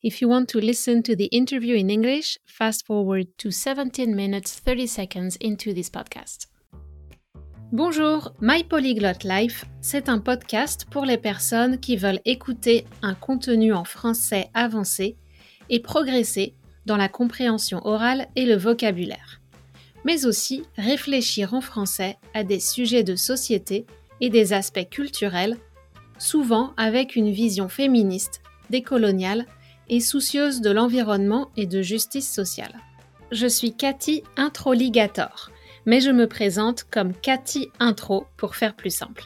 If you want to listen to the interview in English, fast forward to 17 minutes 30 seconds into this podcast. Bonjour, My Polyglot Life, c'est un podcast pour les personnes qui veulent écouter un contenu en français avancé et progresser dans la compréhension orale et le vocabulaire, mais aussi réfléchir en français à des sujets de société et des aspects culturels, souvent avec une vision féministe, décoloniale et soucieuse de l'environnement et de justice sociale. Je suis Cathy Introligator, mais je me présente comme Cathy Intro pour faire plus simple.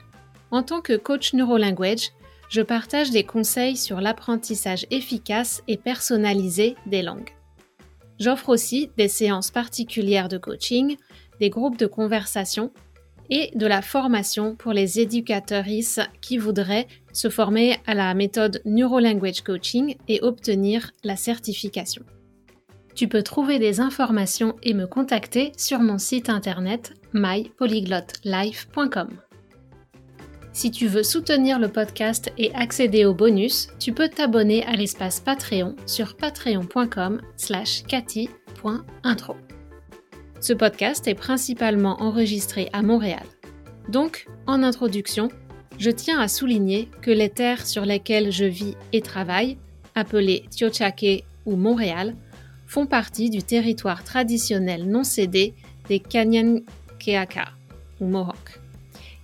En tant que coach neurolanguage, je partage des conseils sur l'apprentissage efficace et personnalisé des langues. J'offre aussi des séances particulières de coaching, des groupes de conversation et de la formation pour les éducateurs qui voudraient se former à la méthode Neurolanguage Coaching et obtenir la certification. Tu peux trouver des informations et me contacter sur mon site internet mypolyglotlife.com. Si tu veux soutenir le podcast et accéder aux bonus, tu peux t'abonner à l'espace Patreon sur patreon.com slash cathy.intro. Ce podcast est principalement enregistré à Montréal. Donc, en introduction, je tiens à souligner que les terres sur lesquelles je vis et travaille, appelées Tiochake ou Montréal, font partie du territoire traditionnel non cédé des Kanyankeaka ou Mohawks,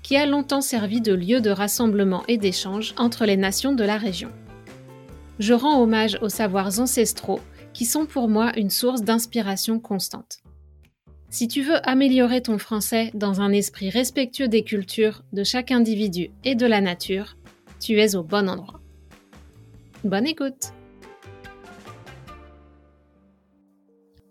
qui a longtemps servi de lieu de rassemblement et d'échange entre les nations de la région. Je rends hommage aux savoirs ancestraux qui sont pour moi une source d'inspiration constante. Si tu veux améliorer ton français dans un esprit respectueux des cultures, de chaque individu et de la nature, tu es au bon endroit. Bonne écoute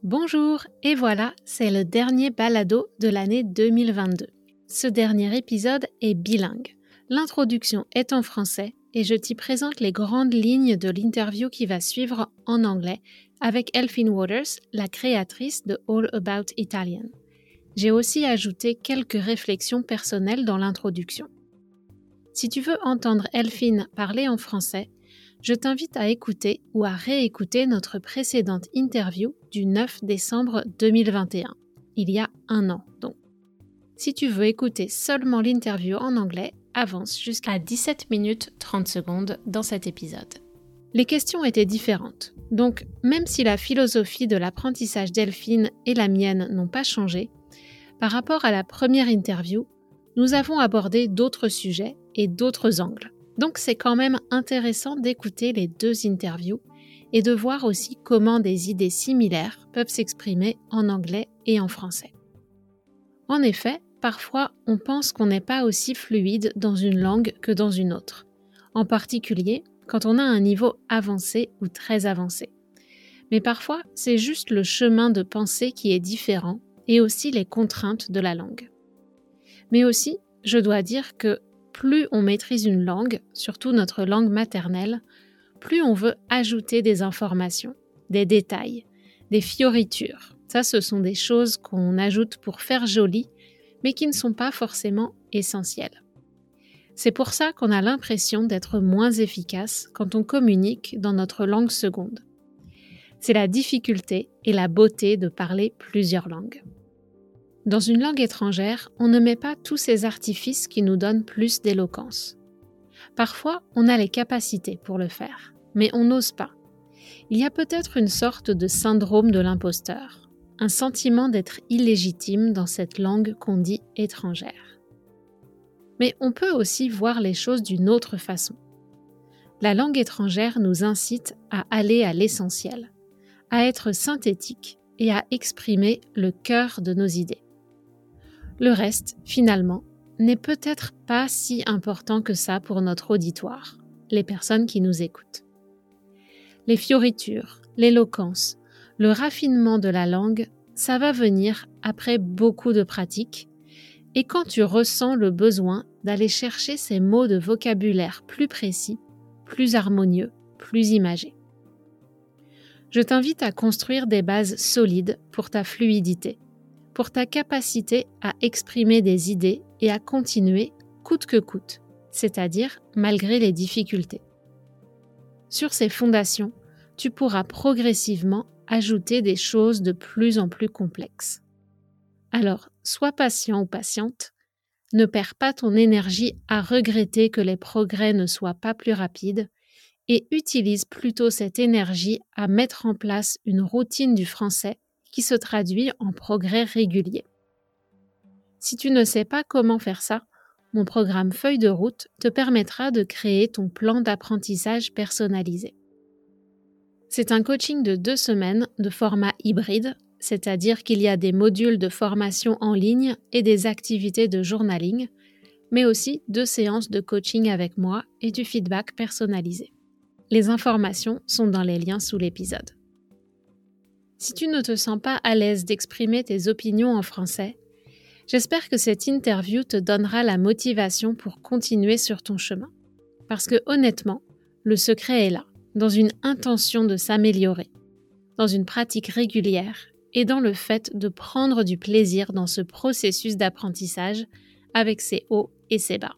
Bonjour, et voilà, c'est le dernier balado de l'année 2022. Ce dernier épisode est bilingue. L'introduction est en français et je t'y présente les grandes lignes de l'interview qui va suivre en anglais avec Elfin Waters, la créatrice de All About Italian. J'ai aussi ajouté quelques réflexions personnelles dans l'introduction. Si tu veux entendre Elfine parler en français, je t'invite à écouter ou à réécouter notre précédente interview du 9 décembre 2021, il y a un an donc. Si tu veux écouter seulement l'interview en anglais, avance jusqu'à 17 minutes 30 secondes dans cet épisode. Les questions étaient différentes, donc même si la philosophie de l'apprentissage Delphine et la mienne n'ont pas changé, par rapport à la première interview, nous avons abordé d'autres sujets et d'autres angles. Donc c'est quand même intéressant d'écouter les deux interviews et de voir aussi comment des idées similaires peuvent s'exprimer en anglais et en français. En effet, parfois on pense qu'on n'est pas aussi fluide dans une langue que dans une autre, en particulier quand on a un niveau avancé ou très avancé. Mais parfois, c'est juste le chemin de pensée qui est différent et aussi les contraintes de la langue. Mais aussi, je dois dire que plus on maîtrise une langue, surtout notre langue maternelle, plus on veut ajouter des informations, des détails, des fioritures. Ça, ce sont des choses qu'on ajoute pour faire joli, mais qui ne sont pas forcément essentielles. C'est pour ça qu'on a l'impression d'être moins efficace quand on communique dans notre langue seconde. C'est la difficulté et la beauté de parler plusieurs langues. Dans une langue étrangère, on ne met pas tous ces artifices qui nous donnent plus d'éloquence. Parfois, on a les capacités pour le faire, mais on n'ose pas. Il y a peut-être une sorte de syndrome de l'imposteur, un sentiment d'être illégitime dans cette langue qu'on dit étrangère. Mais on peut aussi voir les choses d'une autre façon. La langue étrangère nous incite à aller à l'essentiel, à être synthétique et à exprimer le cœur de nos idées. Le reste, finalement, n'est peut-être pas si important que ça pour notre auditoire, les personnes qui nous écoutent. Les fioritures, l'éloquence, le raffinement de la langue, ça va venir après beaucoup de pratiques et quand tu ressens le besoin d'aller chercher ces mots de vocabulaire plus précis, plus harmonieux, plus imagés. Je t'invite à construire des bases solides pour ta fluidité, pour ta capacité à exprimer des idées et à continuer coûte que coûte, c'est-à-dire malgré les difficultés. Sur ces fondations, tu pourras progressivement ajouter des choses de plus en plus complexes. Alors, sois patient ou patiente, ne perds pas ton énergie à regretter que les progrès ne soient pas plus rapides et utilise plutôt cette énergie à mettre en place une routine du français qui se traduit en progrès réguliers. Si tu ne sais pas comment faire ça, mon programme Feuille de route te permettra de créer ton plan d'apprentissage personnalisé. C'est un coaching de deux semaines de format hybride, c'est-à-dire qu'il y a des modules de formation en ligne et des activités de journaling, mais aussi deux séances de coaching avec moi et du feedback personnalisé. Les informations sont dans les liens sous l'épisode. Si tu ne te sens pas à l'aise d'exprimer tes opinions en français, j'espère que cette interview te donnera la motivation pour continuer sur ton chemin. Parce que honnêtement, le secret est là dans une intention de s'améliorer, dans une pratique régulière et dans le fait de prendre du plaisir dans ce processus d'apprentissage avec ses hauts et ses bas.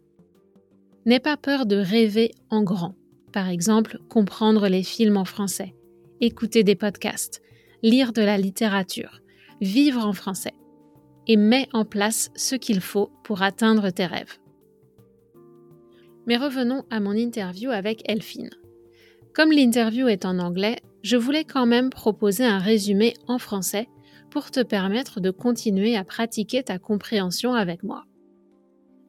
N'aie pas peur de rêver en grand, par exemple comprendre les films en français, écouter des podcasts, lire de la littérature, vivre en français, et mets en place ce qu'il faut pour atteindre tes rêves. Mais revenons à mon interview avec Elphine. Comme l'interview est en anglais, je voulais quand même proposer un résumé en français pour te permettre de continuer à pratiquer ta compréhension avec moi.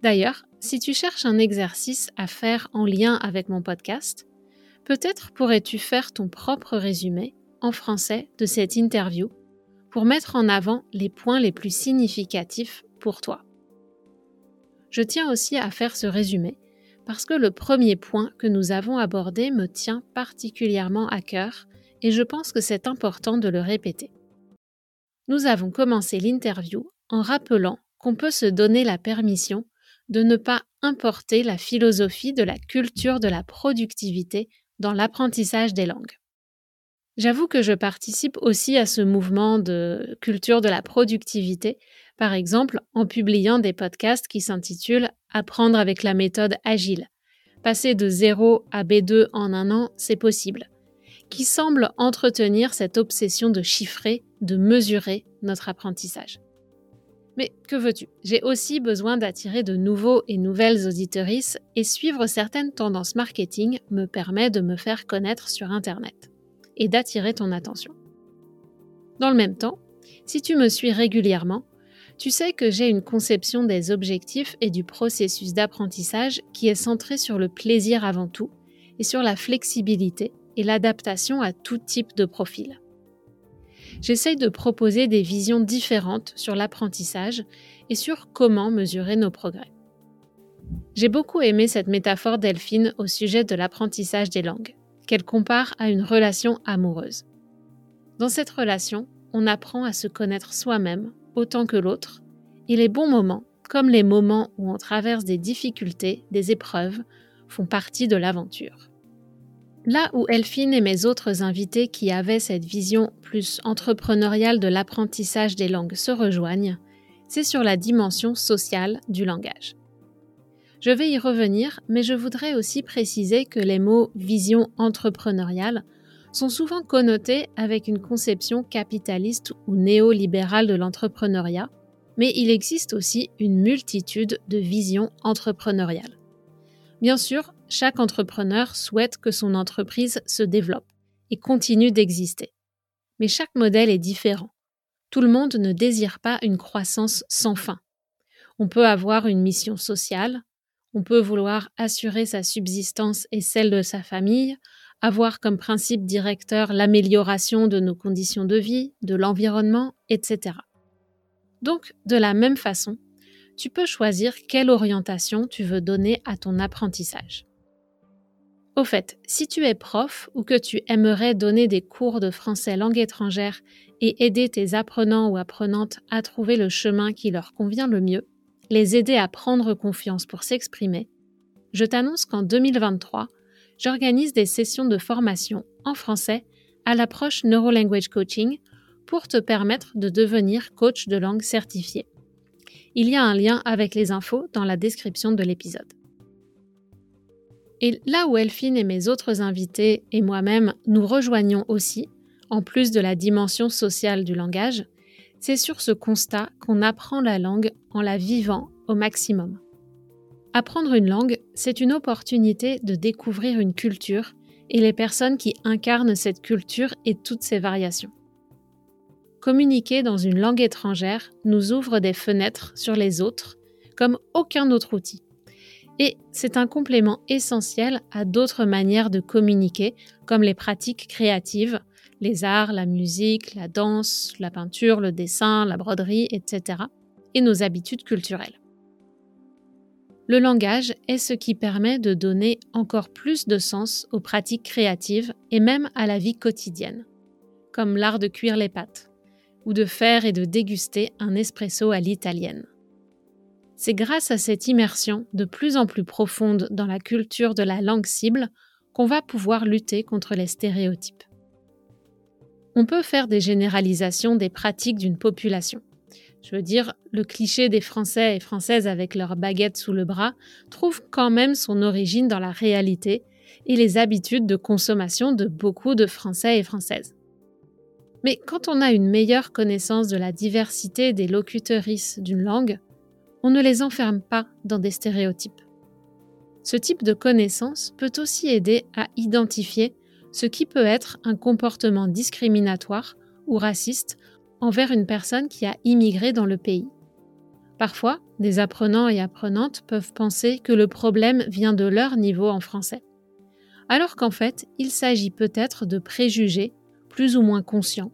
D'ailleurs, si tu cherches un exercice à faire en lien avec mon podcast, peut-être pourrais-tu faire ton propre résumé en français de cette interview pour mettre en avant les points les plus significatifs pour toi. Je tiens aussi à faire ce résumé parce que le premier point que nous avons abordé me tient particulièrement à cœur et je pense que c'est important de le répéter. Nous avons commencé l'interview en rappelant qu'on peut se donner la permission de ne pas importer la philosophie de la culture de la productivité dans l'apprentissage des langues. J'avoue que je participe aussi à ce mouvement de culture de la productivité par exemple en publiant des podcasts qui s'intitulent Apprendre avec la méthode agile. Passer de 0 à B2 en un an, c'est possible, qui semble entretenir cette obsession de chiffrer, de mesurer notre apprentissage. Mais que veux-tu? J'ai aussi besoin d'attirer de nouveaux et nouvelles auditorices et suivre certaines tendances marketing me permet de me faire connaître sur Internet et d'attirer ton attention. Dans le même temps, si tu me suis régulièrement, tu sais que j'ai une conception des objectifs et du processus d'apprentissage qui est centrée sur le plaisir avant tout et sur la flexibilité et l'adaptation à tout type de profil. J'essaye de proposer des visions différentes sur l'apprentissage et sur comment mesurer nos progrès. J'ai beaucoup aimé cette métaphore Delphine au sujet de l'apprentissage des langues, qu'elle compare à une relation amoureuse. Dans cette relation, on apprend à se connaître soi-même autant que l'autre, et les bons moments, comme les moments où on traverse des difficultés, des épreuves, font partie de l'aventure. Là où Elphine et mes autres invités qui avaient cette vision plus entrepreneuriale de l'apprentissage des langues se rejoignent, c'est sur la dimension sociale du langage. Je vais y revenir, mais je voudrais aussi préciser que les mots vision entrepreneuriale sont souvent connotés avec une conception capitaliste ou néolibérale de l'entrepreneuriat, mais il existe aussi une multitude de visions entrepreneuriales. Bien sûr, chaque entrepreneur souhaite que son entreprise se développe et continue d'exister. Mais chaque modèle est différent. Tout le monde ne désire pas une croissance sans fin. On peut avoir une mission sociale, on peut vouloir assurer sa subsistance et celle de sa famille, avoir comme principe directeur l'amélioration de nos conditions de vie, de l'environnement, etc. Donc, de la même façon, tu peux choisir quelle orientation tu veux donner à ton apprentissage. Au fait, si tu es prof ou que tu aimerais donner des cours de français langue étrangère et aider tes apprenants ou apprenantes à trouver le chemin qui leur convient le mieux, les aider à prendre confiance pour s'exprimer, je t'annonce qu'en 2023, j'organise des sessions de formation en français à l'approche Neurolanguage Coaching pour te permettre de devenir coach de langue certifié. Il y a un lien avec les infos dans la description de l'épisode. Et là où Elphine et mes autres invités et moi-même nous rejoignons aussi, en plus de la dimension sociale du langage, c'est sur ce constat qu'on apprend la langue en la vivant au maximum. Apprendre une langue, c'est une opportunité de découvrir une culture et les personnes qui incarnent cette culture et toutes ses variations. Communiquer dans une langue étrangère nous ouvre des fenêtres sur les autres comme aucun autre outil. Et c'est un complément essentiel à d'autres manières de communiquer, comme les pratiques créatives, les arts, la musique, la danse, la peinture, le dessin, la broderie, etc., et nos habitudes culturelles. Le langage est ce qui permet de donner encore plus de sens aux pratiques créatives et même à la vie quotidienne, comme l'art de cuire les pâtes, ou de faire et de déguster un espresso à l'italienne. C'est grâce à cette immersion de plus en plus profonde dans la culture de la langue cible qu'on va pouvoir lutter contre les stéréotypes. On peut faire des généralisations des pratiques d'une population. Je veux dire, le cliché des Français et Françaises avec leur baguette sous le bras trouve quand même son origine dans la réalité et les habitudes de consommation de beaucoup de Français et Françaises. Mais quand on a une meilleure connaissance de la diversité des locutrices d'une langue, on ne les enferme pas dans des stéréotypes. Ce type de connaissance peut aussi aider à identifier ce qui peut être un comportement discriminatoire ou raciste envers une personne qui a immigré dans le pays. Parfois, des apprenants et apprenantes peuvent penser que le problème vient de leur niveau en français, alors qu'en fait, il s'agit peut-être de préjugés plus ou moins conscients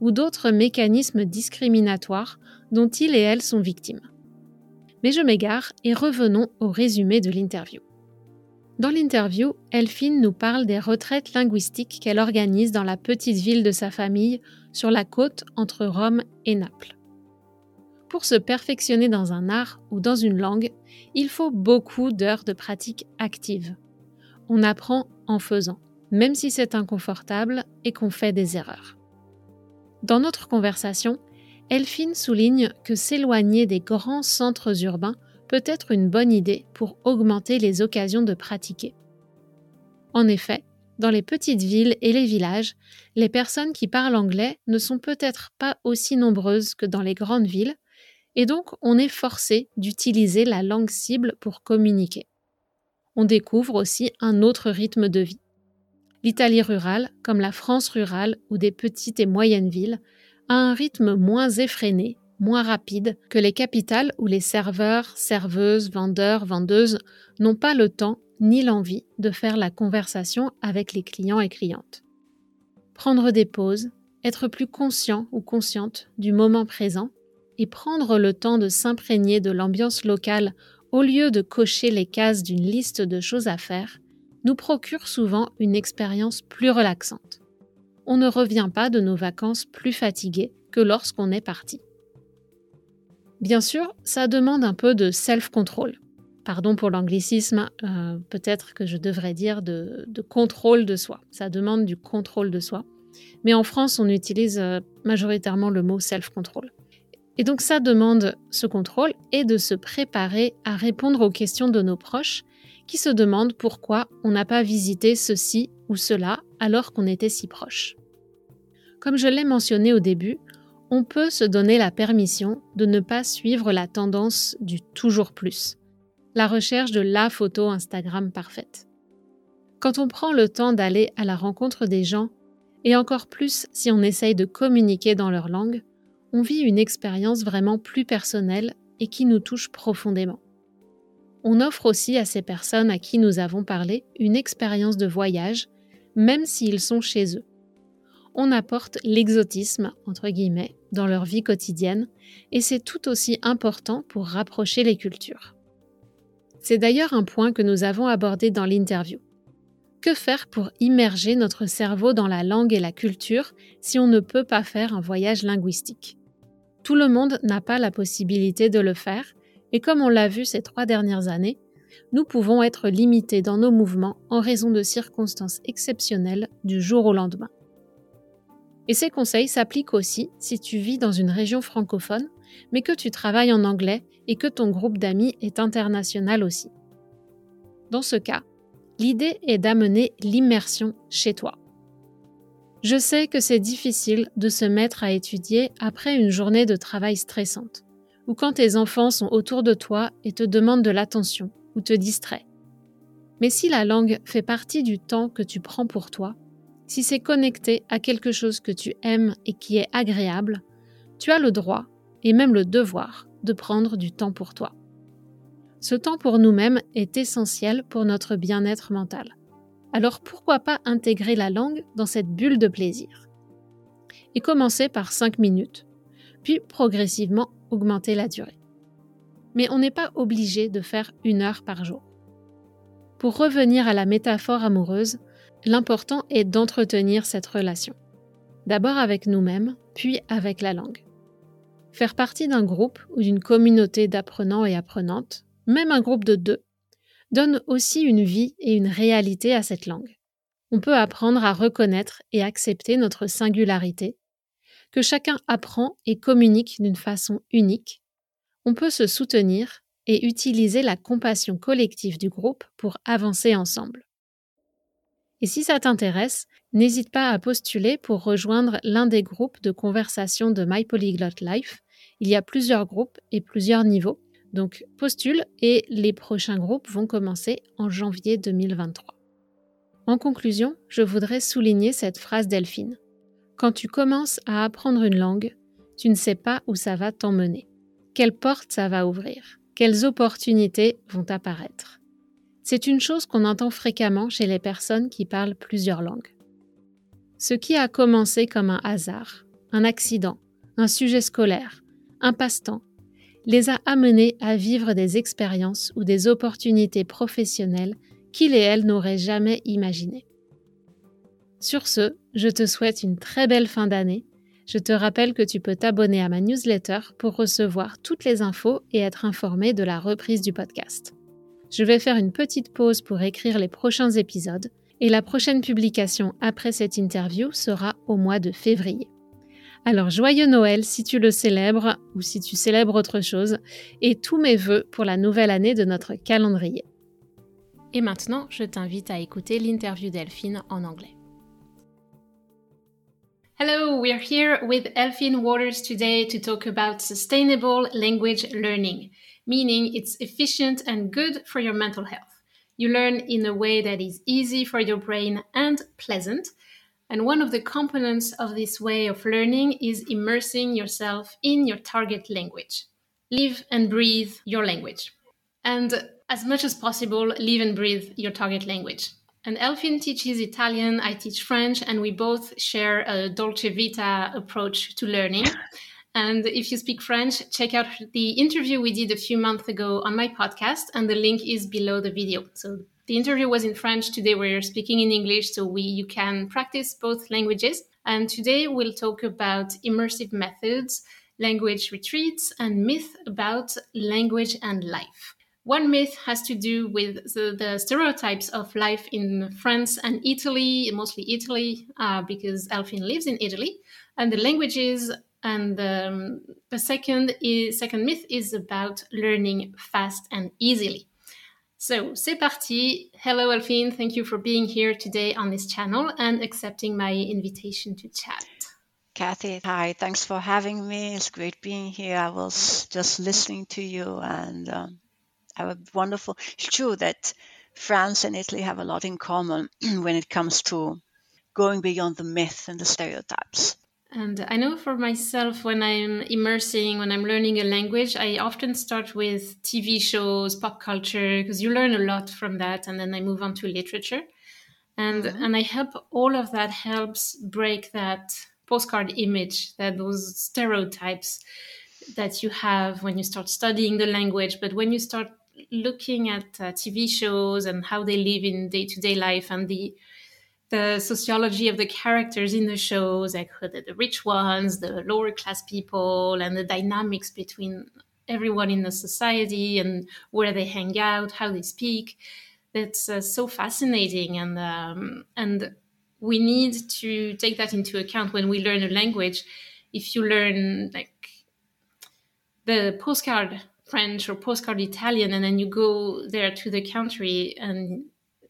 ou d'autres mécanismes discriminatoires dont ils et elles sont victimes. Mais je m'égare et revenons au résumé de l'interview. Dans l'interview, Elphine nous parle des retraites linguistiques qu'elle organise dans la petite ville de sa famille sur la côte entre Rome et Naples. Pour se perfectionner dans un art ou dans une langue, il faut beaucoup d'heures de pratique active. On apprend en faisant, même si c'est inconfortable et qu'on fait des erreurs. Dans notre conversation, Elphine souligne que s'éloigner des grands centres urbains peut être une bonne idée pour augmenter les occasions de pratiquer. En effet, dans les petites villes et les villages, les personnes qui parlent anglais ne sont peut-être pas aussi nombreuses que dans les grandes villes, et donc on est forcé d'utiliser la langue cible pour communiquer. On découvre aussi un autre rythme de vie. L'Italie rurale, comme la France rurale ou des petites et moyennes villes, à un rythme moins effréné, moins rapide que les capitales où les serveurs, serveuses, vendeurs, vendeuses n'ont pas le temps ni l'envie de faire la conversation avec les clients et clientes. Prendre des pauses, être plus conscient ou consciente du moment présent et prendre le temps de s'imprégner de l'ambiance locale au lieu de cocher les cases d'une liste de choses à faire, nous procure souvent une expérience plus relaxante on ne revient pas de nos vacances plus fatigué que lorsqu'on est parti. Bien sûr, ça demande un peu de self-control. Pardon pour l'anglicisme, euh, peut-être que je devrais dire de, contrôle de soi. Ça demande du contrôle de soi. Mais en France, on utilise euh, majoritairement le mot self-control. Et donc ça demande ce contrôle et de se préparer à répondre aux questions de nos proches qui se demandent pourquoi on n'a pas visité ceci ou cela alors qu'on était si proche. Comme je l'ai mentionné au début, on peut se donner la permission de ne pas suivre la tendance du toujours plus, la recherche de la photo Instagram parfaite. Quand on prend le temps d'aller à la rencontre des gens, et encore plus si on essaye de communiquer dans leur langue, on vit une expérience vraiment plus personnelle et qui nous touche profondément. On offre aussi à ces personnes à qui nous avons parlé une expérience de voyage même s'ils sont chez eux. On apporte l'exotisme, entre guillemets, dans leur vie quotidienne, et c'est tout aussi important pour rapprocher les cultures. C'est d'ailleurs un point que nous avons abordé dans l'interview. Que faire pour immerger notre cerveau dans la langue et la culture si on ne peut pas faire un voyage linguistique? Tout le monde n'a pas la possibilité de le faire, et comme on l'a vu ces trois dernières années, nous pouvons être limités dans nos mouvements en raison de circonstances exceptionnelles du jour au lendemain. Et ces conseils s'appliquent aussi si tu vis dans une région francophone, mais que tu travailles en anglais et que ton groupe d'amis est international aussi. Dans ce cas, L'idée est d'amener l'immersion chez toi. Je sais que c'est difficile de se mettre à étudier après une journée de travail stressante, ou quand tes enfants sont autour de toi et te demandent de l'attention ou te distraient. Mais si la langue fait partie du temps que tu prends pour toi, si c'est connecté à quelque chose que tu aimes et qui est agréable, tu as le droit et même le devoir de prendre du temps pour toi. Ce temps pour nous-mêmes est essentiel pour notre bien-être mental. Alors pourquoi pas intégrer la langue dans cette bulle de plaisir? Et commencer par 5 minutes, puis progressivement la durée. Mais on n'est pas obligé de faire une heure par jour. Pour revenir à la métaphore amoureuse, l'important est d'entretenir cette relation. D'abord avec nous-mêmes, puis avec la langue. Faire partie d'un groupe ou d'une communauté d'apprenants et apprenantes, même un groupe de deux, donne aussi une vie et une réalité à cette langue. On peut apprendre à reconnaître et accepter notre singularité, que chacun apprend et communique d'une façon unique. On peut se soutenir et utiliser la compassion collective du groupe pour avancer ensemble. Et si ça t'intéresse, n'hésite pas à postuler pour rejoindre l'un des groupes de conversation de My Polyglot Life. Il y a plusieurs groupes et plusieurs niveaux, donc postule et les prochains groupes vont commencer en janvier 2023. En conclusion, je voudrais souligner cette phrase Delphine. Quand tu commences à apprendre une langue, tu ne sais pas où ça va t'emmener, quelle porte ça va ouvrir quelles opportunités vont apparaître. C'est une chose qu'on entend fréquemment chez les personnes qui parlent plusieurs langues. Ce qui a commencé comme un hasard, un accident, un sujet scolaire, un passe-temps, les a amenés à vivre des expériences ou des opportunités professionnelles qu'ils et elles n'auraient jamais imaginées. Sur ce, je te souhaite une très belle fin d'année je te rappelle que tu peux t'abonner à ma newsletter pour recevoir toutes les infos et être informé de la reprise du podcast. Je vais faire une petite pause pour écrire les prochains épisodes et la prochaine publication après cette interview sera au mois de février. Alors joyeux Noël si tu le célèbres ou si tu célèbres autre chose et tous mes voeux pour la nouvelle année de notre calendrier. Et maintenant, je t'invite à écouter l'interview d'Elphine en anglais. Hello, we're here with Elfin Waters today to talk about sustainable language learning, meaning it's efficient and good for your mental health. You learn in a way that is easy for your brain and pleasant. And one of the components of this way of learning is immersing yourself in your target language. Live and breathe your language. And as much as possible, live and breathe your target language. And Elfin teaches Italian, I teach French, and we both share a Dolce Vita approach to learning. And if you speak French, check out the interview we did a few months ago on my podcast, and the link is below the video. So the interview was in French. Today we're speaking in English, so we you can practice both languages. And today we'll talk about immersive methods, language retreats, and myth about language and life. One myth has to do with the, the, stereotypes of life in France and Italy, mostly Italy, uh, because Elfin lives in Italy, and the languages. And um, the second is, second myth is about learning fast and easily. So, c'est parti. Hello, Elfin. Thank you for being here today on this channel and accepting my invitation to chat. Cathy, hi. Thanks for having me. It's great being here. I was just listening to you and um, have a wonderful. It's true that France and Italy have a lot in common when it comes to going beyond the myth and the stereotypes. And I know for myself, when I'm immersing, when I'm learning a language, I often start with TV shows, pop culture, because you learn a lot from that, and then I move on to literature. And mm-hmm. and I help all of that helps break that postcard image, that those stereotypes that you have when you start studying the language. But when you start looking at uh, TV shows and how they live in day to day life and the the sociology of the characters in the shows, like the, the rich ones, the lower class people, and the dynamics between everyone in the society and where they hang out, how they speak. That's uh, so fascinating, and um, and we need to take that into account when we learn a language. If you learn like the postcard French or postcard Italian, and then you go there to the country and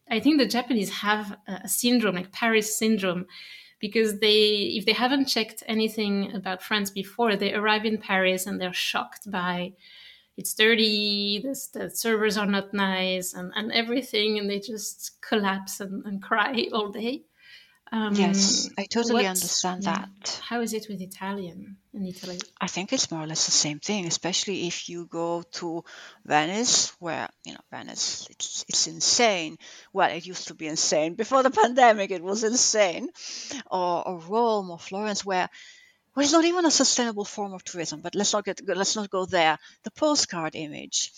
I think the Japanese have a syndrome, like Paris syndrome, because they, if they haven't checked anything about France before, they arrive in Paris and they're shocked by it's dirty, the, servers are not nice, and, and everything, and they just collapse and, and cry all day. Um, yes, I totally understand that. How is it with Italian in Italy? I think it's more or less the same thing, especially if you go to Venice, where you know Venice, it's it's insane. Well, it used to be insane before the pandemic; it was insane. Or, or Rome or Florence, where well, it's not even a sustainable form of tourism. But let's not get let's not go there. The postcard image,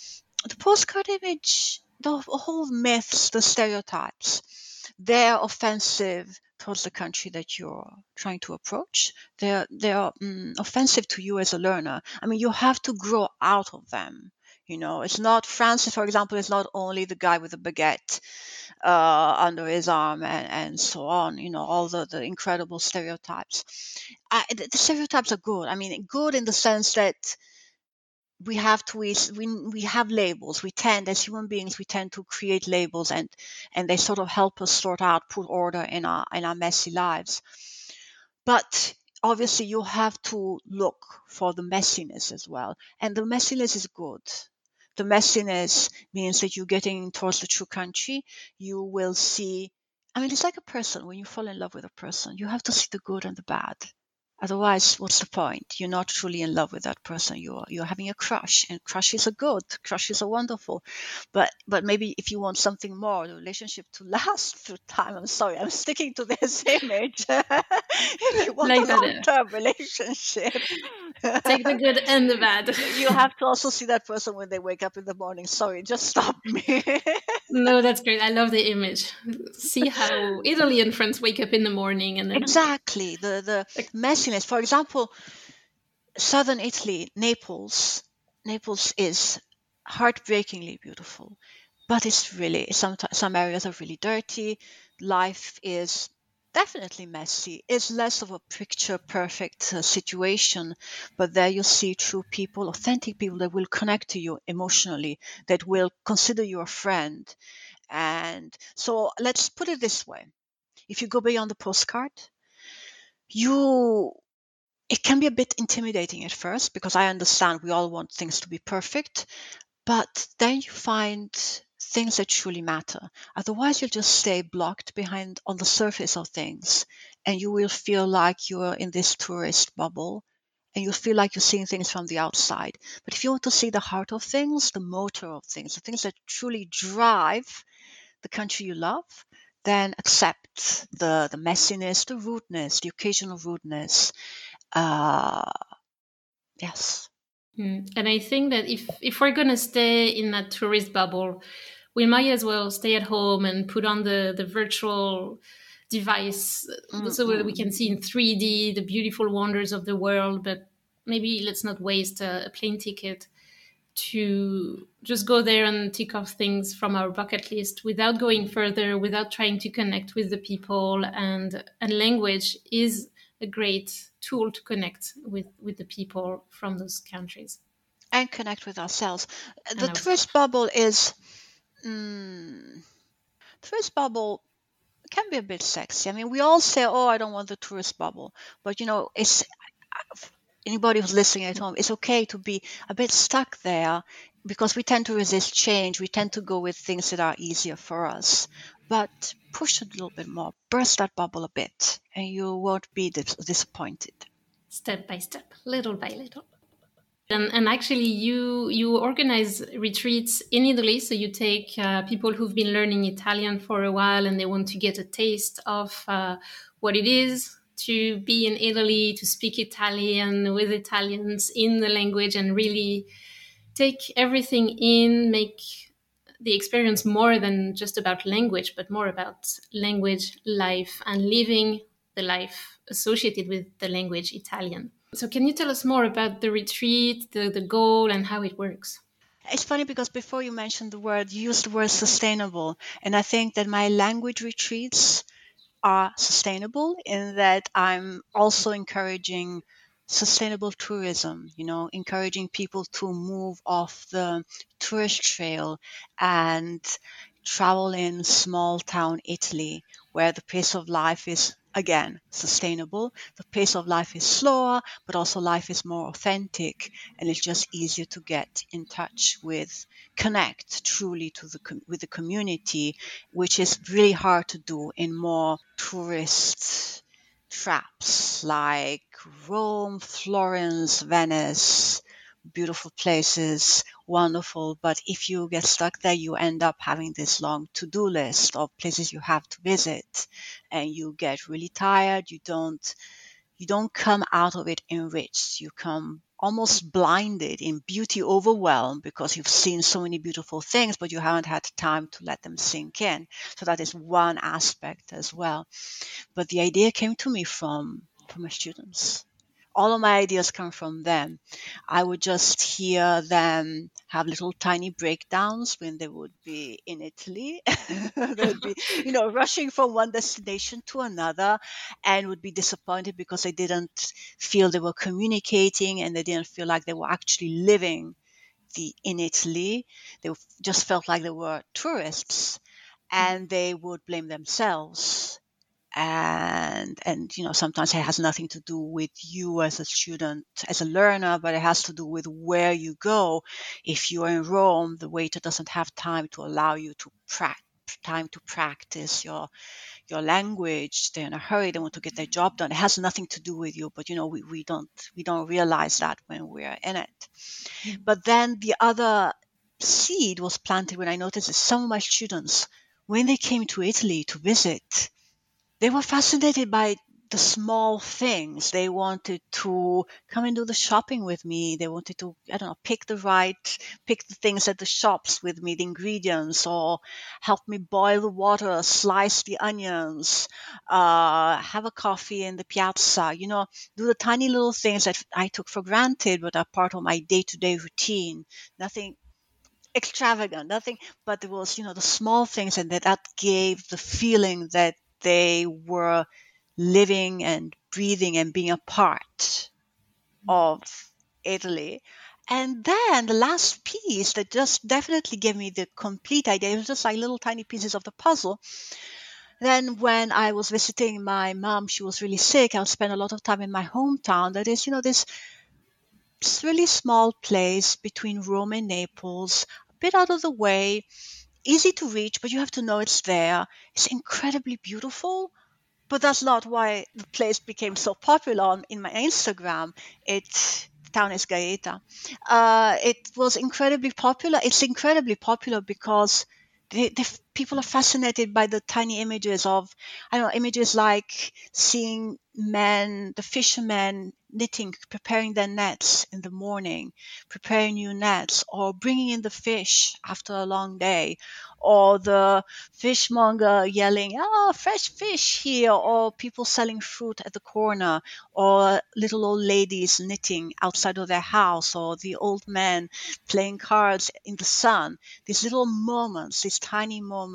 the postcard image, the whole myths, the stereotypes, they're offensive towards the country that you're trying to approach. They're they're um, offensive to you as a learner. I mean, you have to grow out of them. You know, it's not Francis, for example, is not only the guy with the baguette uh, under his arm and, and so on. You know, all the, the incredible stereotypes. I, the, the stereotypes are good. I mean, good in the sense that we have to we, we have labels. We tend as human beings we tend to create labels and and they sort of help us sort out put order in our in our messy lives. But obviously you have to look for the messiness as well. And the messiness is good. The messiness means that you're getting towards the true country. You will see i mean it's like a person. When you fall in love with a person you have to see the good and the bad Otherwise, what's the point? You're not truly in love with that person. You're you're having a crush, and crushes are good. Crushes are wonderful, but but maybe if you want something more, the relationship to last through time. I'm sorry, I'm sticking to this image. if you want like a long-term relationship, take the good and the bad. you have to also see that person when they wake up in the morning. Sorry, just stop me. no, that's great. I love the image. See how Italy and France wake up in the morning, and then exactly the the mess for example, southern Italy, Naples. Naples is heartbreakingly beautiful, but it's really some some areas are really dirty. Life is definitely messy. It's less of a picture perfect uh, situation, but there you see true people, authentic people that will connect to you emotionally, that will consider you a friend. And so let's put it this way. If you go beyond the postcard, you it can be a bit intimidating at first because I understand we all want things to be perfect, but then you find things that truly matter. Otherwise, you'll just stay blocked behind on the surface of things and you will feel like you're in this tourist bubble and you'll feel like you're seeing things from the outside. But if you want to see the heart of things, the motor of things, the things that truly drive the country you love, then accept the, the messiness, the rudeness, the occasional rudeness. Uh, yes. Mm. And I think that if, if we're going to stay in that tourist bubble, we might as well stay at home and put on the, the virtual device mm-hmm. so that we can see in 3D the beautiful wonders of the world. But maybe let's not waste a, a plane ticket to just go there and tick off things from our bucket list without going further, without trying to connect with the people. And, and language is a great tool to connect with, with the people from those countries. And connect with ourselves. The tourist bubble is. Mm, tourist bubble can be a bit sexy. I mean, we all say, "Oh, I don't want the tourist bubble," but you know, it's anybody who's listening at home, it's okay to be a bit stuck there because we tend to resist change. We tend to go with things that are easier for us. But push a little bit more, burst that bubble a bit, and you won't be dis- disappointed. Step by step, little by little. And, and, actually, you you organize retreats in Italy. So you take uh, people who've been learning Italian for a while, and they want to get a taste of uh, what it is to be in Italy, to speak Italian with Italians in the language and really take everything in, make the experience more than just about language, but more about language, life, and living the life associated with the language Italian. So, can you tell us more about the retreat, the, the goal, and how it works? It's funny because before you mentioned the word, you used the word sustainable. And I think that my language retreats are sustainable in that I'm also encouraging sustainable tourism, you know, encouraging people to move off the tourist trail and travel in small town Italy where the pace of life is again sustainable. The pace of life is slower, but also life is more authentic and it's just easier to get in touch with, connect truly to the with the community, which is really hard to do in more tourist traps like Rome, Florence, Venice, beautiful places, wonderful. But if you get stuck there, you end up having this long to do list of places you have to visit and you get really tired. You don't, you don't come out of it enriched. You come almost blinded in beauty overwhelmed because you've seen so many beautiful things, but you haven't had time to let them sink in. So that is one aspect as well. But the idea came to me from, from my students all of my ideas come from them. I would just hear them have little tiny breakdowns when they would be in Italy. They'd be, you know, rushing from one destination to another and would be disappointed because they didn't feel they were communicating and they didn't feel like they were actually living the in Italy. They just felt like they were tourists and they would blame themselves and and you know sometimes it has nothing to do with you as a student as a learner but it has to do with where you go. If you are in rome the waiter doesn't have time to allow you to pra- time to practice your your language. They're in a hurry. They want to get their job done. It has nothing to do with you but you know we, we don't we don't realize that when we're in it. Mm-hmm. but then the other seed was planted when i noticed that some of my students when they came to italy to visit they were fascinated by the small things. They wanted to come and do the shopping with me. They wanted to, I don't know, pick the right, pick the things at the shops with me, the ingredients, or help me boil the water, slice the onions, uh, have a coffee in the piazza, you know, do the tiny little things that I took for granted, but are part of my day to day routine. Nothing extravagant, nothing, but there was, you know, the small things and that, that gave the feeling that they were living and breathing and being a part hmm. of Italy. And then the last piece that just definitely gave me the complete idea, it was just like little tiny pieces of the puzzle. Then when I was visiting my mom, she was really sick. I would spend a lot of time in my hometown. That is, you know, this really small place between Rome and Naples, a bit out of the way, easy to reach, but you have to know it's there. It's incredibly beautiful, but that's not why the place became so popular in my Instagram. It town is Gaeta. Uh, it was incredibly popular. It's incredibly popular because they, they, people are fascinated by the tiny images of, I don't know, images like seeing men, the fishermen knitting, preparing their nets in the morning, preparing new nets, or bringing in the fish after a long day, or the fishmonger yelling, "Ah, oh, fresh fish here!" or people selling fruit at the corner, or little old ladies knitting outside of their house, or the old men playing cards in the sun. These little moments, these tiny moments,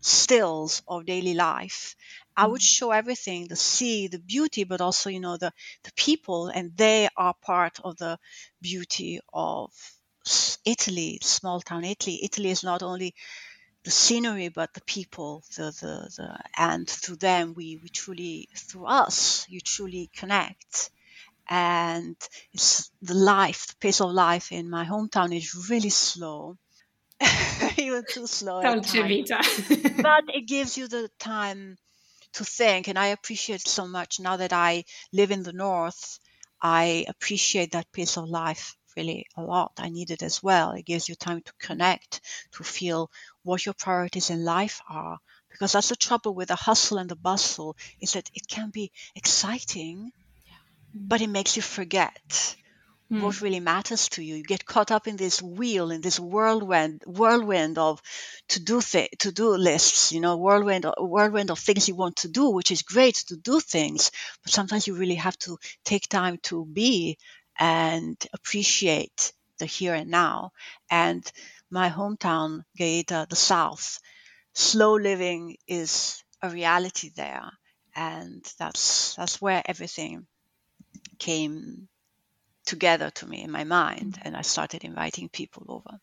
stills of daily life I would mm-hmm. show everything, the sea, the beauty, but also, you know, the, the people, and they are part of the beauty of Italy, small town Italy. Italy is not only the scenery, but the people, the, the, the, and through them, we, we truly, through us, you truly connect. And it's the life, the pace of life in my hometown is really slow. Even too slow. Don't Jimita. but it gives you the time to think. And I appreciate so much now that I live in the North. I appreciate that piece of life really a lot. I need it as well. It gives you time to connect, to feel what your priorities in life are. Because that's the trouble with the hustle and the bustle is that it can be exciting, but it makes you forget mm. what really matters to you. You get caught up in this wheel, in this whirlwind, whirlwind of to do th- to do lists. You know, whirlwind, whirlwind of things you want to do, which is great to do things, but sometimes you really have to take time to be and appreciate the here and now. And my hometown, Gaeta, the South, slow living is a reality there, and that's that's where everything came together to me in my mind, and I started inviting people over.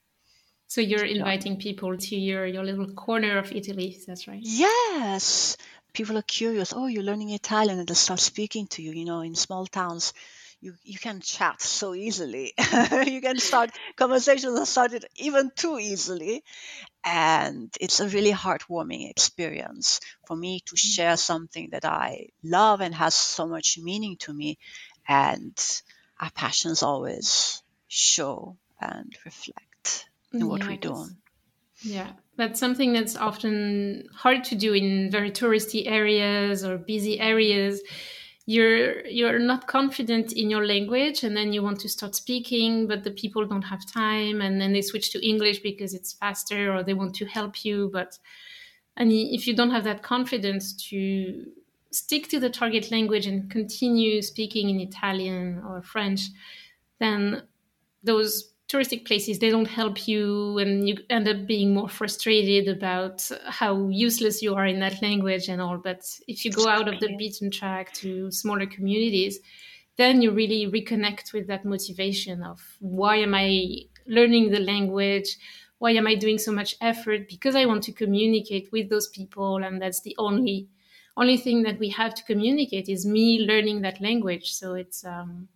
So you're inviting people to your, your little corner of Italy, that's right? Yes. People are curious. Oh, you're learning Italian and they start speaking to you. You know, in small towns, you, you can chat so easily. you can start conversations that started even too easily. And it's a really heartwarming experience for me to mm. share something that I love and has so much meaning to me. And our passions always show and reflect in what yeah, we do. Yeah, that's something that's often hard to do in very touristy areas or busy areas. You're you're not confident in your language, and then you want to start speaking, but the people don't have time, and then they switch to English because it's faster, or they want to help you. But and if you don't have that confidence to stick to the target language and continue speaking in Italian or French, then those touristic places they don't help you and you end up being more frustrated about how useless you are in that language and all. But if you go out of the beaten track to smaller communities then you really reconnect with that motivation of why am i learning the language? Why am i doing so much effort? Because i want to communicate with those people and that's the only only thing that we have to communicate is me learning that language. So it's um,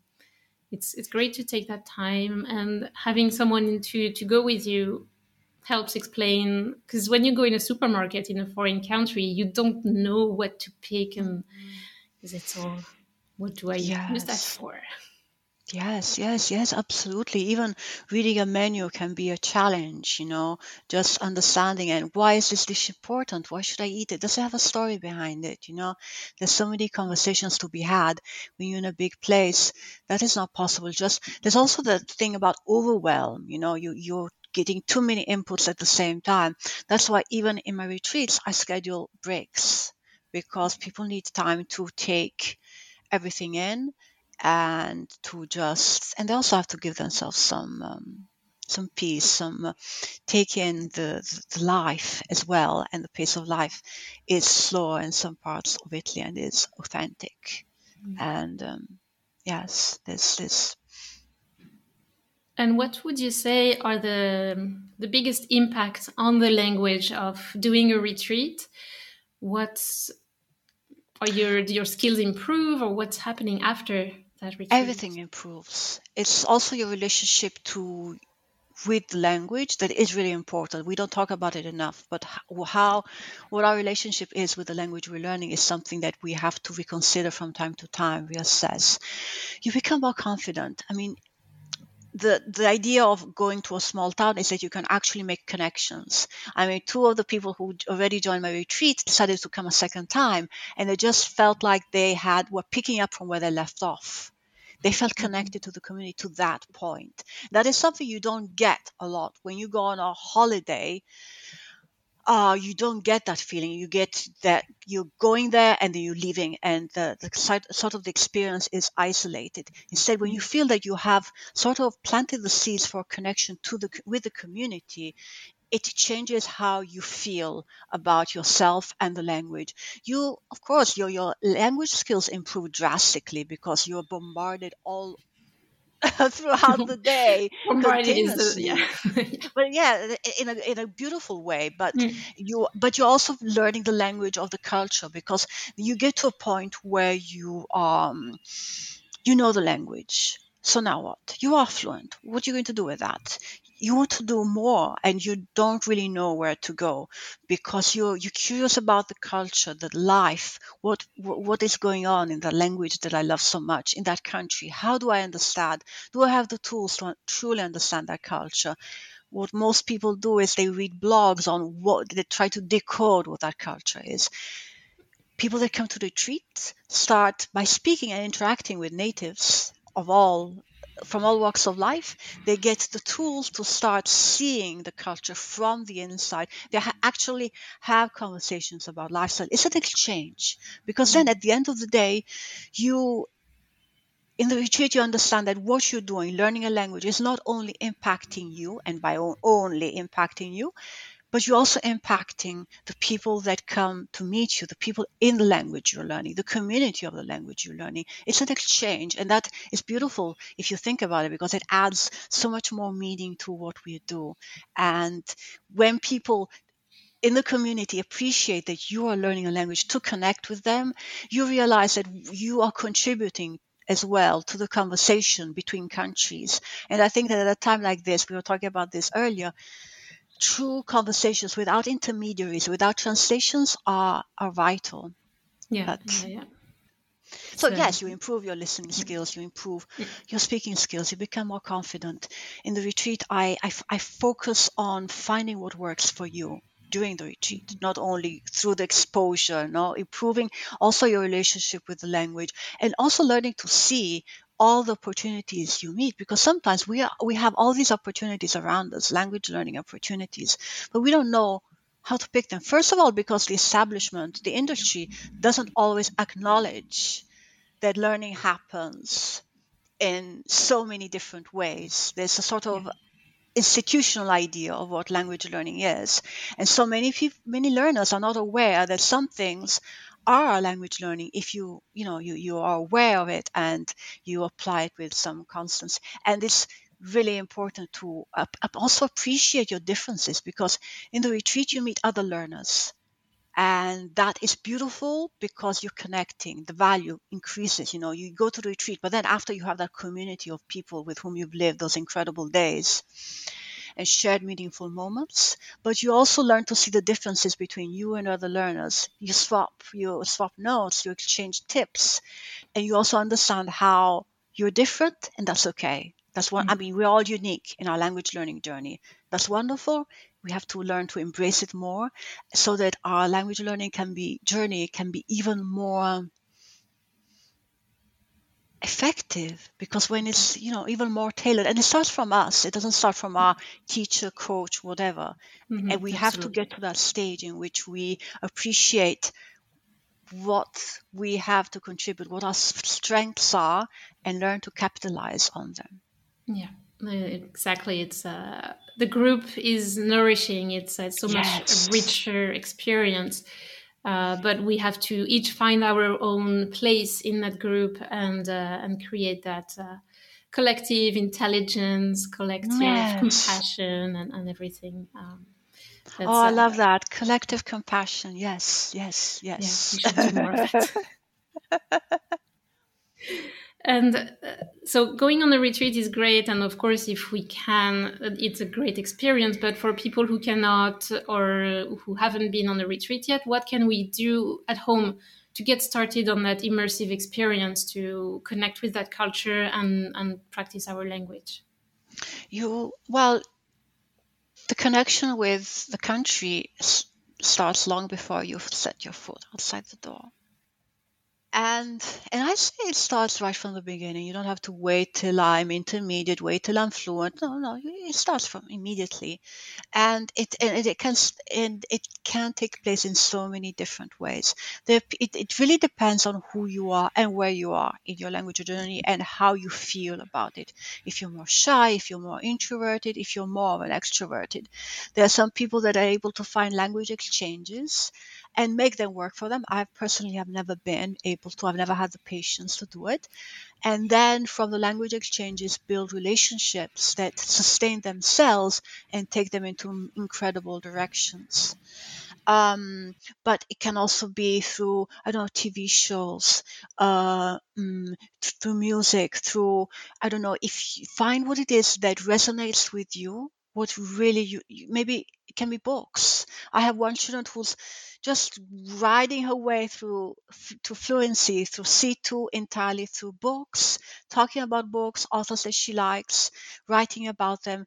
it's it's great to take that time and having someone to to go with you helps explain because when you go in a supermarket in a foreign country you don't know what to pick and because it's all what do i yes. use that for Yes, yes, yes, absolutely. Even reading a menu can be a challenge, you know, just understanding and why is this dish important? Why should I eat it? Does it have a story behind it? You know, there's so many conversations to be had when you're in a big place. That is not possible. Just there's also the thing about overwhelm, you know, you you're getting too many inputs at the same time. That's why even in my retreats I schedule breaks because people need time to take everything in and to just and they also have to give themselves some um, some peace, some uh, take in the, the life as well, and the pace of life is slower in some parts of Italy and is authentic, mm-hmm. and um, yes, this this. And what would you say are the the biggest impacts on the language of doing a retreat? What's are your your skills improve, or what's happening after that retreat? Everything improves. It's also your relationship to with language that is really important. We don't talk about it enough, but how what our relationship is with the language we're learning is something that we have to reconsider from time to time, reassess. You become more confident. I mean, the the idea of going to a small town is that you can actually make connections. I mean, two of the people who already joined my retreat decided to come a second time, and they just felt like they had were picking up from where they left off. They felt mm-hmm. connected to the community to that point. That is something you don't get a lot when you go on a holiday. Uh, you don't get that feeling. You get that you're going there and then you're leaving, and the, the sort of the experience is isolated. Instead, when you feel that you have sort of planted the seeds for connection to the with the community, it changes how you feel about yourself and the language. You, of course, your, your language skills improve drastically because you're bombarded all throughout the day. yeah. but yeah, in a, in a beautiful way. But mm. you, but you're also learning the language of the culture because you get to a point where you, um, you know the language. So now what? You are fluent. What are you going to do with that? You want to do more and you don't really know where to go because you're you're curious about the culture the life what what is going on in the language that i love so much in that country. How do i understand? Do i have the tools to truly understand that culture? What most people do is they read blogs on what they try to decode what that culture is. People that come to the retreat start by speaking and interacting with natives of all from all walks of life. They get the tools to start seeing the culture from the inside. They ha- actually have conversations about lifestyle. It's an exchange because then mm. at the end of the day, you in the retreat you understand that what you're doing learning a language is not only impacting you and by only impacting you but you're also impacting the people that come to meet you, the people in the language you're learning, the community of the language you're learning. It's an exchange, and that is beautiful if you think about it because it adds so much more meaning to what we do. And when people in the community appreciate that you are learning a language to connect with them, you realize that you are contributing as well to the conversation between countries. And I think that at a time like this, we were talking about this earlier, true conversations without intermediaries, without translations are, are vital. Yeah. But, yeah, yeah. So, so, yes, you improve your listening skills, you improve yeah. your speaking skills, you become more confident. In the retreat, I, I, I focus on finding what works for you during the retreat, mm-hmm. not only through the exposure, no, improving also your relationship with the language and also learning to see all the opportunities you meet because sometimes we are, we have all these opportunities around us, language learning opportunities, but we don't know how to pick them. First of all, because the establishment, the industry doesn't always acknowledge that learning happens in so many different ways. There's a sort of institutional idea of what language learning is. And so many people, many learners are not aware that some things are language learning if you you know you, you are aware of it and you apply it with some constance and it's really important to uh, also appreciate your differences because in the retreat you meet other learners. And that is beautiful because you're connecting the value increases you know you go to the retreat but then after you have that community of people with whom you've lived those incredible days and shared meaningful moments but you also learn to see the differences between you and other learners. You swap you swap notes you exchange tips and you also understand how you're different and that's okay. That's one mm-hmm. i mean we're all unique in our language learning journey. That's wonderful. We have to learn to embrace it more so that our language learning can be journey can be even more effective because when it's you know even more tailored and it starts from us it doesn't start from our teacher coach whatever. Mm-hmm, and we absolutely. have to get to that stage in which we appreciate what we have to contribute what our strengths are and learn to capitalize on them. Yeah exactly. It's uh, the group is nourishing. It's, uh, so yes. much richer experience uh, but we have to each find our own place in that group and uh, and create that uh, collective intelligence collective yes. compassion and, and everything um, oh i love that. Collective compassion. Yes yes yes, yes and uh, so going on a retreat is great and of course if we can it's a great experience but for people who cannot or who haven't been on a retreat yet what can we do at home to get started on that immersive experience to connect with that culture and, and practice our language? You well the connection with the country starts long before you've set your foot outside the door and and I say it starts right from the beginning. You don't have to wait till I'm intermediate, wait till I'm fluent. No, no, it starts from immediately, and it and it can and it can take place in so many different ways. it it really depends on who you are and where you are in your language journey and how you feel about it. If you're more shy, if you're more introverted, if you're more of an extroverted, there are some people that are able to find language exchanges and make them work for them. I personally have never been able to, I've never had the patience to do it. And then from the language exchanges, build relationships that sustain themselves and take them into incredible directions. Um, but it can also be through I don't know TV shows, uh, mm, through music, through I don't know if you find what it is that resonates with you, what really you maybe it can be books. I have one student who's just riding her way through to fluency through C2 entirely through books, talking about books, authors that she likes, writing about them,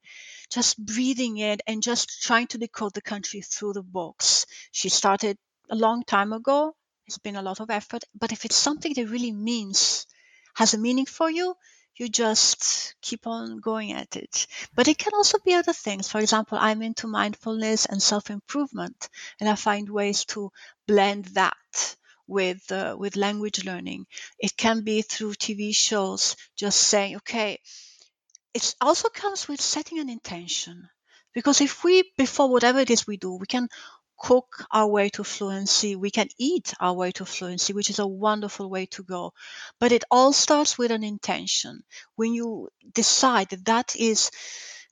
just breathing it and just trying to decode the country through the books. She started a long time ago. It's been a lot of effort, but if it's something that really means has a meaning for you, you just keep on going at it. But it can also be other things. For example, I'm into mindfulness and self improvement, and I find ways to blend that with uh, with language learning. It can be through TV shows, just saying, okay. It also comes with setting an intention Because if we, before whatever it is we do, we can cook our way to fluency, we can eat our way to fluency, which is a wonderful way to go. But it all starts with an intention. When you decide that that is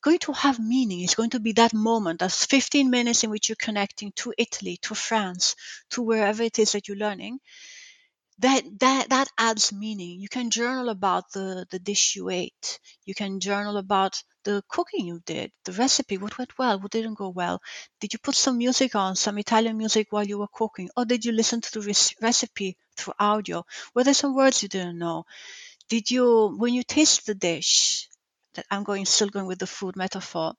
going to have meaning, it's going to be that moment, that's 15 minutes in which you're connecting to Italy, to France, to wherever it is that you're learning, that that that adds meaning. You can journal about the the dish you ate. You can journal about the cooking you did the recipe what went well what didn't go well. Did you put some music on some italian music while you were cooking or did you listen to the recipe through audio? Were there some words you didn't know? Did you when you taste the dish that i'm going still going with the food metaphor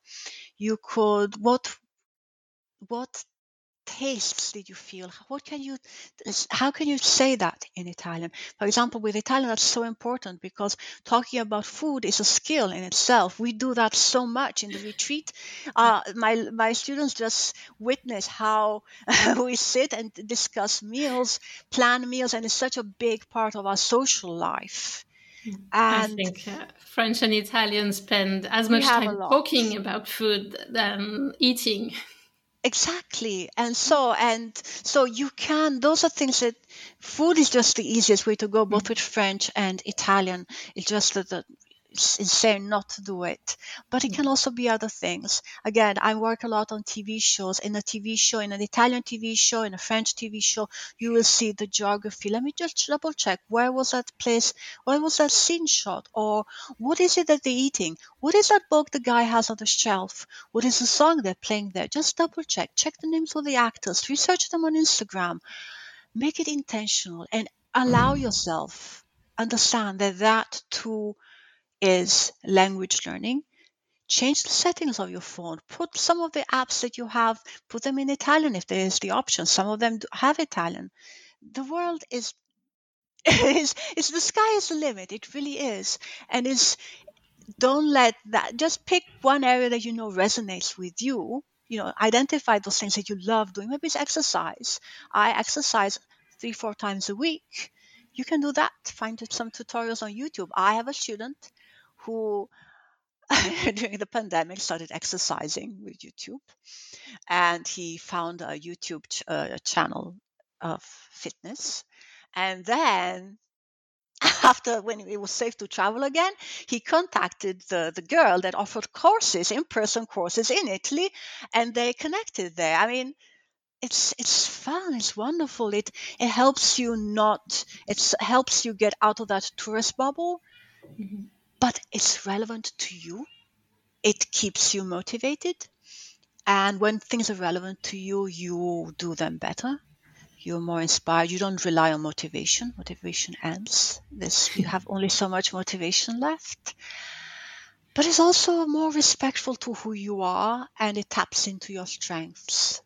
you could what what tastes did you feel? What can you, how can you say that in Italian? For example, with Italian, that's so important because talking about food is a skill in itself. We do that so much in the retreat. Uh, my my students just witness how we sit and discuss meals, plan meals, and it's such a big part of our social life. And I think uh, French and Italian spend as much time talking about food than eating. Exactly. And so, and so you can, those are things that food is just the easiest way to go, both mm. with French and Italian. It's just that the, it's insane not to do it. But it hmm. can also be other things. Again, I work a lot on TV shows. In a TV show, in an Italian TV show, in a French TV show, you will see the geography. Let me just double check. Where was that place? Where was that scene shot? Or what is it that they're eating? What is that book the guy has on the shelf? What is the song they're playing there? Just double check. Check the names of the actors. Research them on Instagram. Make it intentional and allow yourself understand that that too is language learning. Change the settings of your phone. Put some of the apps that you have, put them in Italian if there is the option. Some of them have Italian. The world is is, is the sky is the limit. It really is. And is don't let that just pick one area that you know resonates with you. You know, identify those things that you love doing. Maybe it's exercise. I exercise three, four times a week. You can do that. Find some tutorials on YouTube. I have a student who during the pandemic started exercising with YouTube, and he found a YouTube ch- uh, channel of fitness, and then after when it was safe to travel again, he contacted the, the girl that offered courses, in-person courses in Italy, and they connected there. I mean, it's it's fun, it's wonderful. It it helps you not it helps you get out of that tourist bubble. Mm-hmm but it's relevant to you. It keeps you motivated. And when things are relevant to you, you do them better. You're more inspired. You don't rely on motivation. Motivation ends. This, you have only so much motivation left. But it's also more respectful to who you are and it taps into your strengths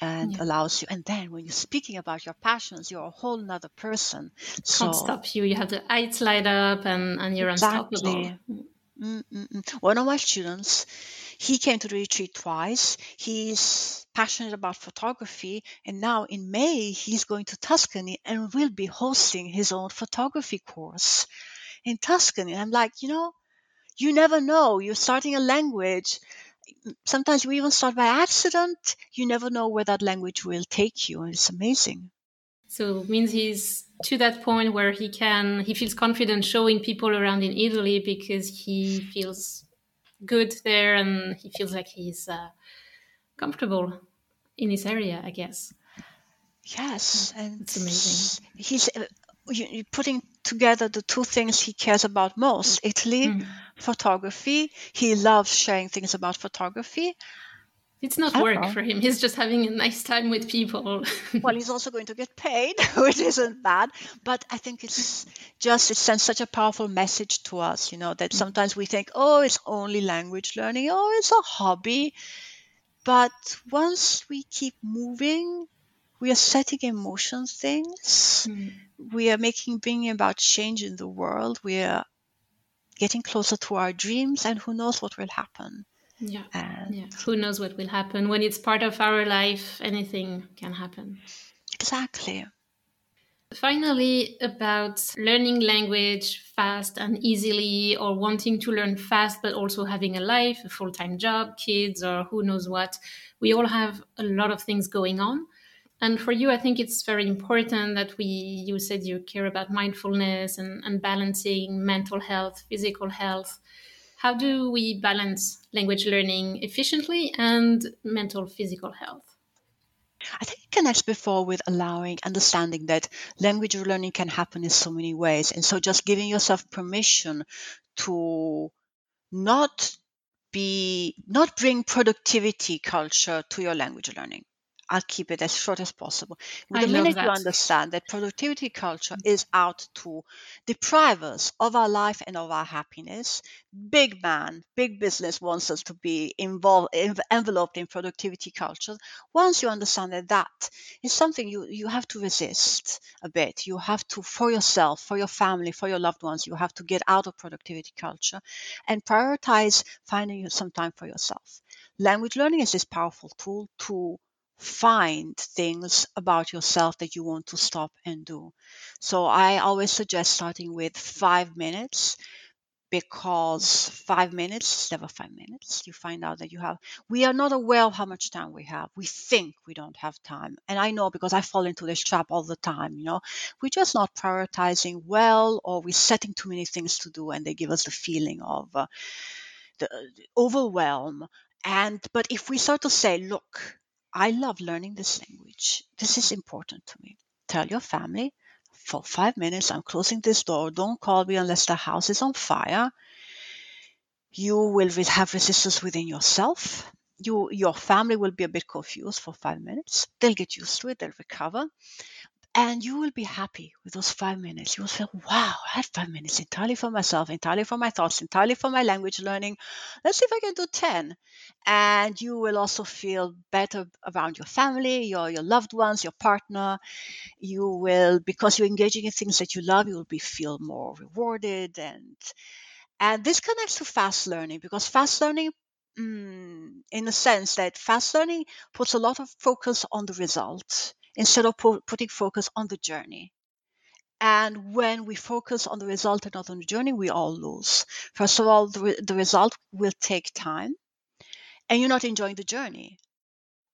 and yeah. allows you. And then when you're speaking about your passions, you're a whole nother person. Can't so, stop you. You have the eyes light up and, and you're exactly. unstoppable. Mm-mm-mm. One of my students, he came to the retreat twice. He's passionate about photography, and now in May he's going to Tuscany and will be hosting his own photography course in Tuscany. I'm like, you know, you never know. You're starting a language sometimes we even start by accident. You never know where that language will take you. And it's amazing. So it means he's to that point where he can he feels confident showing people around in Italy because he feels good there and he feels like he's uh, comfortable in his area, I guess. Yes, and it's amazing. He's uh, you, putting together the two things he cares about most Italy, mm. photography. He loves sharing things about photography. It's not work for him. He's just having a nice time with people. well, he's also going to get paid, which isn't bad. But I think it's just, it sends such a powerful message to us, you know, that mm. sometimes we think, oh, it's only language learning, oh, it's a hobby. But once we keep moving, we are setting in motion things. Mm. We are making, bringing about change in the world. We are getting closer to our dreams, and who knows what will happen. Yeah. And yeah. Who knows what will happen when it's part of our life? Anything can happen. Exactly. Finally, about learning language fast and easily, or wanting to learn fast, but also having a life, a full time job, kids, or who knows what. We all have a lot of things going on. And for you, I think it's very important that we, you said you care about mindfulness and, and balancing mental health, physical health. How do we balance language learning efficiently and mental physical health? I think it connects before with allowing, understanding that language learning can happen in so many ways. And so just giving yourself permission to not be, not bring productivity culture to your language learning. I'll keep it as short as possible. I the minute you understand that productivity culture is out to deprive us of our life and of our happiness, big man, big business wants us to be involved, enveloped in productivity culture. Once you understand that that is something you, you have to resist a bit, you have to, for yourself, for your family, for your loved ones, you have to get out of productivity culture and prioritize finding some time for yourself. Language learning is this powerful tool to find things about yourself that you want to stop and do. So I always suggest starting with five minutes because five minutes is never five minutes. You find out that you have, we are not aware of how much time we have. We think we don't have time. And I know because I fall into this trap all the time, you know, we're just not prioritizing well or we're setting too many things to do and they give us the feeling of uh, the, the overwhelm. And, but if we start to say, look, I love learning this language. This is mm-hmm. important to me. Tell your family for five minutes, I'm closing this door. Don't call me unless the house is on fire. You will have resistance within yourself. You, your family will be a bit confused for five minutes. They'll get used to it. They'll recover. And you will be happy with those five minutes. You will feel, wow, I had five minutes entirely for myself, entirely for my thoughts, entirely for my language learning. Let's see if I can do 10. And you will also feel better around your family, your, your loved ones, your partner. You will, because you're engaging in things that you love, you will be feel more rewarded. And, and this connects to fast learning because fast learning mm, in the sense that fast learning puts a lot of focus on the result instead of pu- putting focus on the journey. And when we focus on the result and not on the journey, we all lose. First of all, the, re- the result will take time and you're not enjoying the journey.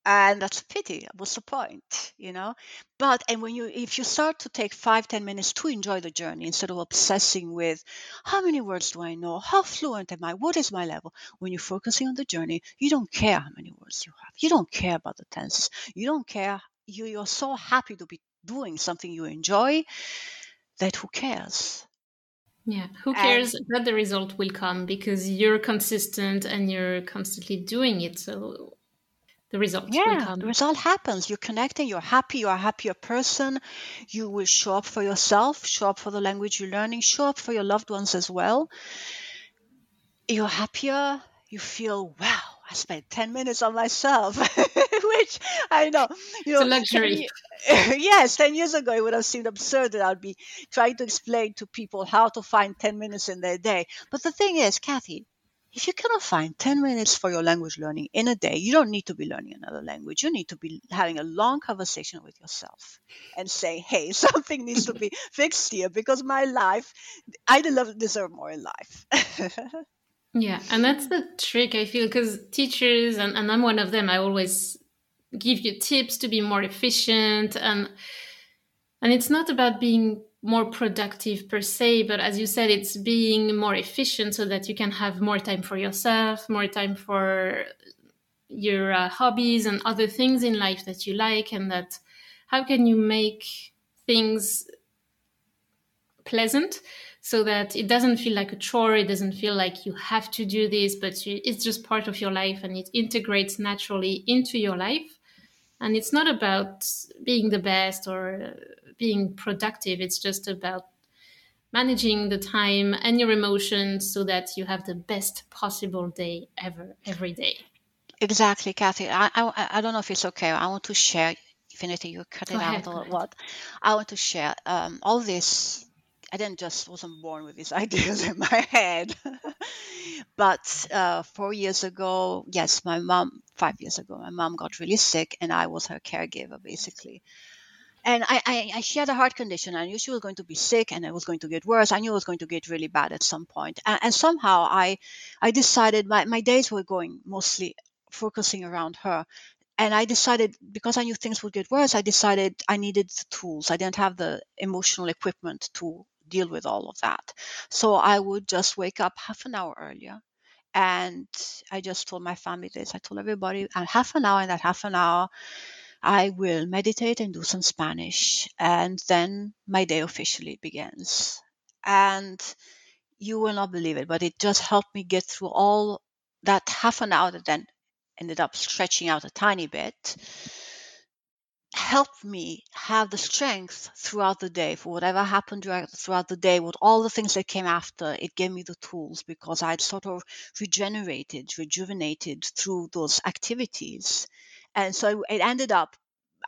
And that's a pity. What's the point, you know? But, and when you, if you start to take five, ten minutes to enjoy the journey instead of obsessing with how many words do I know? How fluent am I? What is my level? When you're focusing on the journey, you don't care how many words you have. You don't care about the tenses. You don't care you, you're so happy to be doing something you enjoy that who cares? Yeah, who cares and, that the result will come because you're consistent and you're constantly doing it. So the result yeah, the result happens. You're connecting, you're happy, you're a happier person. You will show up for yourself, show up for the language you're learning, show up for your loved ones as well. You're happier, you feel, wow, I spent 10 minutes on myself, which I know, you know, it's a luxury. 10, yes, 10 years ago, it would have seemed absurd that I'd be trying to explain to people how to find 10 minutes in their day. But the thing is, Cathy, if you cannot find 10 minutes for your language learning in a day, you don't need to be learning another language. You need to be having a long conversation with yourself and say, hey, something needs to be fixed here because my life, I deserve more in life. Yeah, and that's the trick I feel because teachers and, and I'm one of them. I always give you tips to be more efficient and and it's not about being more productive per se, but as you said, it's being more efficient so that you can have more time for yourself, more time for your uh, hobbies and other things in life that you like, and that how can you make things pleasant so that it doesn't feel like a chore it doesn't feel like you have to do this but you, it's just part of your life and it integrates naturally into your life. And it's not about being the best or being productive it's just about managing the time and your emotions so that you have the best possible day ever every day. Exactly Cathy i i, I don't know if it's okay. I want to share if anything you cut it out or what i want to share um, all this I didn't just wasn't born with these ideas in my head. but uh, four years ago, yes, my mom, five years ago, my mom got really sick and I was her caregiver basically. and I, I, I, she had a heart condition. I knew she was going to be sick, and it was going to get worse. I knew it was going to get really bad at some point. And, and somehow I, I decided my, my days were going mostly focusing around her. And I decided because I knew things would get worse, I decided I needed the tools. I didn't have the emotional equipment to deal with all of that. So I would just wake up half an hour earlier. And I just told my family this. I told everybody, and half an hour, in that half an hour, I will meditate and do some Spanish. And then my day officially begins. And you will not believe it, but it just helped me get through all that half an hour that then ended up stretching out a tiny bit helped me have the strength throughout the day for whatever happened throughout the day, with all the things that came after. It gave me the tools because I'd sort of regenerated, rejuvenated through those activities. And so it ended up,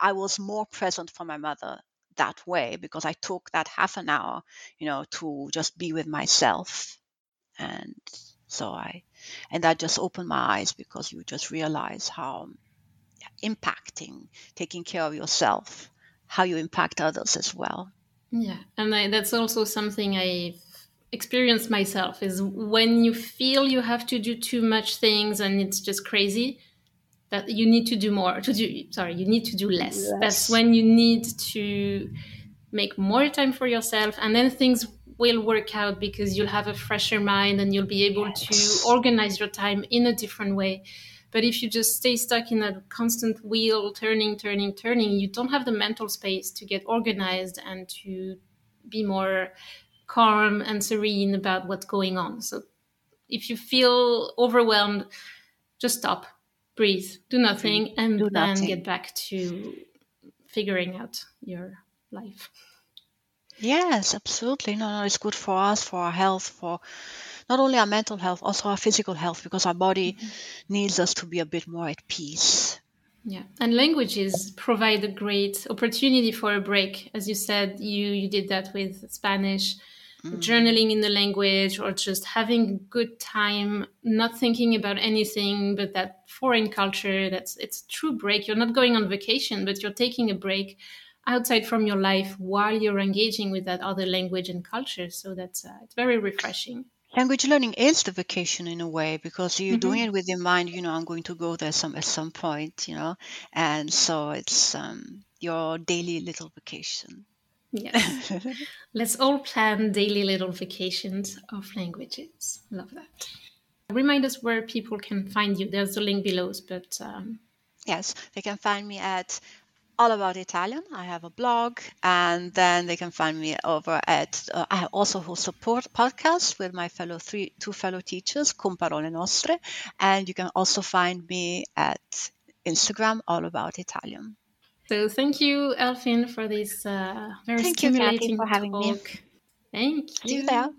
I was more present for my mother that way because I took that half an hour, you know, to just be with myself. And so I, and that just opened my eyes because you just realize how impacting taking care of yourself, how you impact others as well. Yeah, and I, that's also something I've experienced myself is when you feel you have to do too much things and it's just crazy that you need to do more to do sorry you need to do less yes. that's when you need to make more time for yourself and then things will work out because you'll have a fresher mind and you'll be able yes. to organize your time in a different way but if you just stay stuck in a constant wheel, turning, turning, turning, you don't have the mental space to get organized and to be more calm and serene about what's going on. So if you feel overwhelmed, just stop, breathe, do nothing, and do then nothing. get back to figuring out your life. Yes, absolutely. No, no, it's good for us, for our health, for not only our mental health, also our physical health, because our body mm-hmm. needs us to be a bit more at peace. Yeah, and languages provide a great opportunity for a break. As you said, you you did that with Spanish, mm. journaling in the language, or just having good time, not thinking about anything but that foreign culture. That's it's a true break. You're not going on vacation, but you're taking a break outside from your life while you're engaging with that other language and culture. So that's uh, it's very refreshing. Language learning is the vacation in a way because you're mm-hmm. doing it with your mind. You know, I'm going to go there some at some point. You know, and so it's um, your daily little vacation. Yes. Let's all plan daily little vacations of languages. Love that. Remind us where people can find you. There's a link below, but. Um... Yes, they can find me at all about Italian. I have a blog, and then they can find me over at. Uh, I also host a podcast with my fellow three two fellow teachers, Con Parole Nostre, and you can also find me at Instagram, all about Italian. So thank you, d'Elphine, for this uh, very thank stimulating you, Cathy, for having talk. me. Thank you.